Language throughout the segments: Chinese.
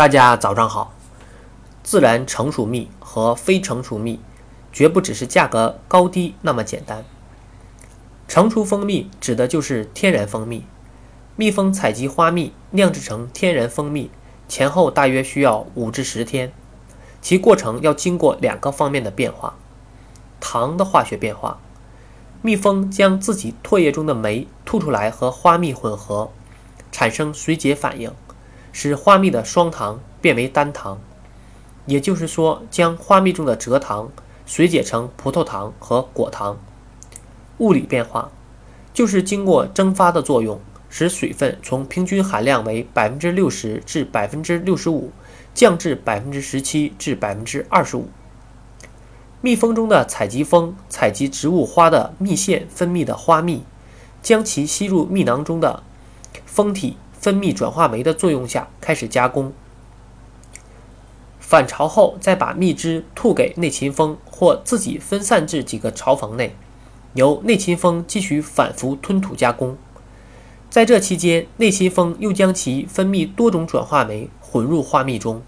大家早上好。自然成熟蜜和非成熟蜜，绝不只是价格高低那么简单。成熟蜂蜜指的就是天然蜂蜜，蜜蜂采集花蜜酿制成天然蜂蜜，前后大约需要五至十天，其过程要经过两个方面的变化：糖的化学变化，蜜蜂将自己唾液中的酶吐出来和花蜜混合，产生水解反应。使花蜜的双糖变为单糖，也就是说，将花蜜中的蔗糖水解成葡萄糖和果糖。物理变化就是经过蒸发的作用，使水分从平均含量为百分之六十至百分之六十五降至百分之十七至百分之二十五。蜜蜂中的采集蜂采集植物花的蜜腺分泌的花蜜，将其吸入蜜囊中的蜂体。分泌转化酶的作用下开始加工，返巢后再把蜜汁吐给内勤蜂或自己分散至几个巢房内，由内勤蜂继续反复吞吐加工。在这期间，内勤蜂又将其分泌多种转化酶混入花蜜中，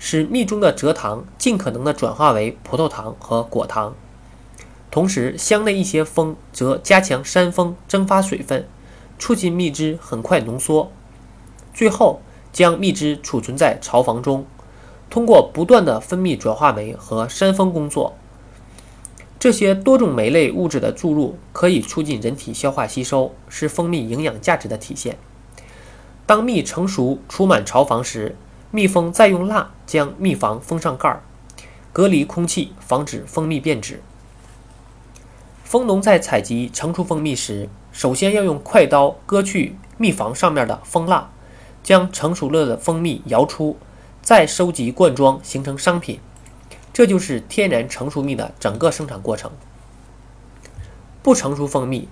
使蜜中的蔗糖尽可能的转化为葡萄糖和果糖。同时，箱内一些蜂则加强扇风蒸发水分。促进蜜汁很快浓缩，最后将蜜汁储存在巢房中，通过不断的分泌转化酶和扇风工作，这些多种酶类物质的注入可以促进人体消化吸收，是蜂蜜营养价值的体现。当蜜成熟储满巢房时，蜜蜂再用蜡将蜜房封上盖儿，隔离空气，防止蜂蜜变质。蜂农在采集成熟蜂蜜时，首先要用快刀割去蜜房上面的蜂蜡，将成熟了的蜂蜜摇出，再收集灌装形成商品。这就是天然成熟蜜的整个生产过程。不成熟蜂蜜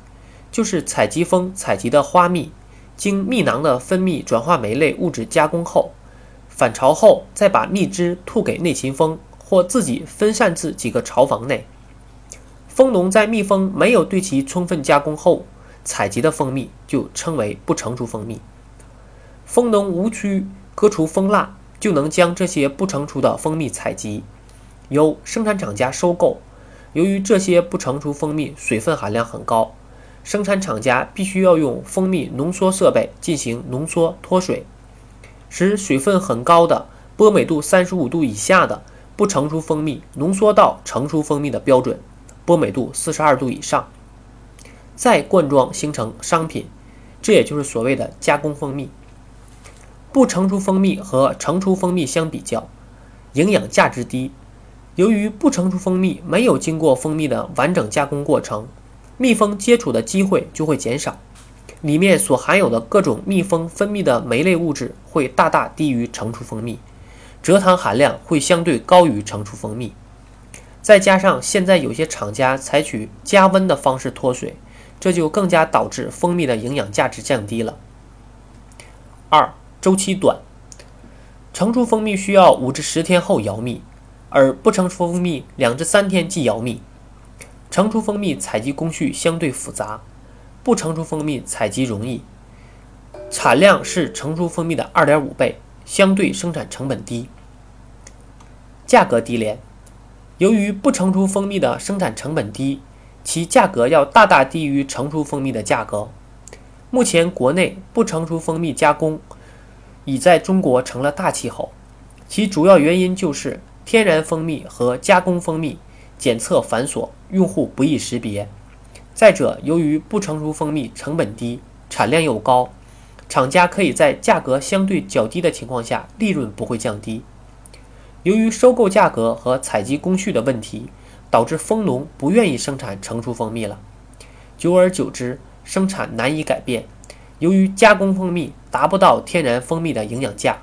就是采集蜂采集的花蜜，经蜜囊的分泌转化酶类物质加工后，返巢后再把蜜汁吐给内勤蜂或自己分散至几个巢房内。蜂农在蜜蜂没有对其充分加工后。采集的蜂蜜就称为不成熟蜂蜜。蜂农无需割除蜂蜡，就能将这些不成熟的蜂蜜采集，由生产厂家收购。由于这些不成熟蜂蜜水分含量很高，生产厂家必须要用蜂蜜浓缩设备进行浓缩脱水，使水分很高的波美度三十五度以下的不成熟蜂蜜浓缩到成熟蜂蜜的标准波美度四十二度以上。再灌装形成商品，这也就是所谓的加工蜂蜜。不成熟蜂蜜和成熟蜂蜜相比较，营养价值低。由于不成熟蜂蜜没有经过蜂蜜的完整加工过程，蜜蜂接触的机会就会减少，里面所含有的各种蜜蜂分泌的酶类物质会大大低于成熟蜂蜜，蔗糖含量会相对高于成熟蜂蜜。再加上现在有些厂家采取加温的方式脱水。这就更加导致蜂蜜的营养价值降低了。二、周期短，成熟蜂蜜需要五至十天后摇蜜，而不成熟蜂蜜两至三天即摇蜜。成熟蜂蜜采集工序相对复杂，不成熟蜂蜜采集容易，产量是成熟蜂蜜的二点五倍，相对生产成本低，价格低廉。由于不成熟蜂蜜的生产成本低。其价格要大大低于成熟蜂蜜的价格。目前，国内不成熟蜂蜜加工已在中国成了大气候，其主要原因就是天然蜂蜜和加工蜂蜜检测繁琐，用户不易识别。再者，由于不成熟蜂蜜成本低，产量又高，厂家可以在价格相对较低的情况下，利润不会降低。由于收购价格和采集工序的问题。导致蜂农不愿意生产成熟蜂蜜了，久而久之，生产难以改变。由于加工蜂蜜达不到天然蜂蜜的营养价，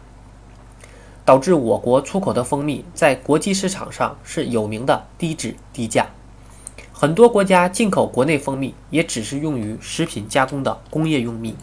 导致我国出口的蜂蜜在国际市场上是有名的低质低价。很多国家进口国内蜂蜜也只是用于食品加工的工业用蜜。